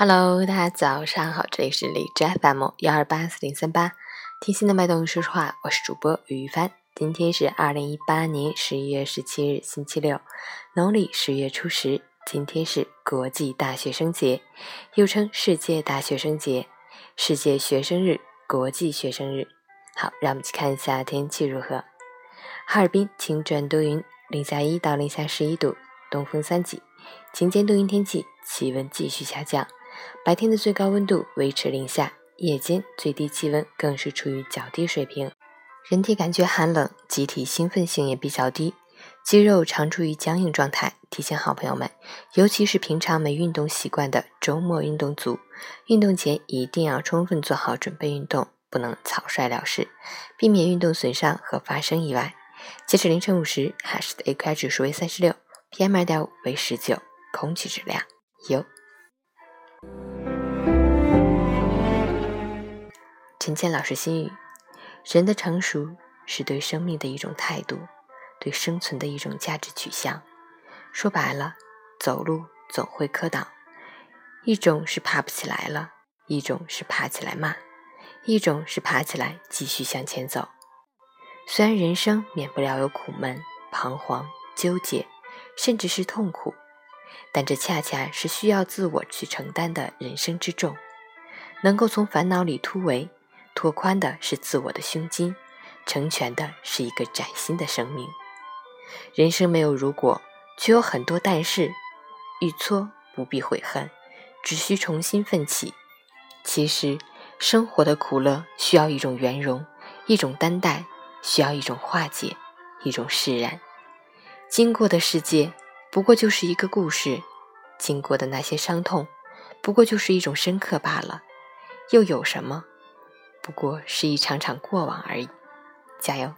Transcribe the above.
Hello，大家早上好，这里是荔枝 FM 幺二八四零三八，听心的脉动，说说话，我是主播于帆。今天是二零一八年十一月十七日，星期六，农历十月初十。今天是国际大学生节，又称世界大学生节、世界学生日、国际学生日。好，让我们去看一下天气如何。哈尔滨晴转多云，零下一到零下十一度，东风三级，晴间多云天气，气温继续下降。白天的最高温度维持零下，夜间最低气温更是处于较低水平，人体感觉寒冷，集体兴奋性也比较低，肌肉常处于僵硬状态。提醒好朋友们，尤其是平常没运动习惯的周末运动族，运动前一定要充分做好准备运动，不能草率了事，避免运动损伤和发生意外。截止凌晨五时，海市的 AQI 指数为三十六，PM 二点五为十九，空气质量优。陈建老师心语：人的成熟是对生命的一种态度，对生存的一种价值取向。说白了，走路总会磕倒，一种是爬不起来了，一种是爬起来慢，一种是爬起来继续向前走。虽然人生免不了有苦闷、彷徨、纠结，甚至是痛苦，但这恰恰是需要自我去承担的人生之重。能够从烦恼里突围。拓宽的是自我的胸襟，成全的是一个崭新的生命。人生没有如果，却有很多但是。遇挫不必悔恨，只需重新奋起。其实，生活的苦乐需要一种圆融，一种担待，需要一种化解，一种释然。经过的世界不过就是一个故事，经过的那些伤痛不过就是一种深刻罢了，又有什么？不过是一场场过往而已，加油！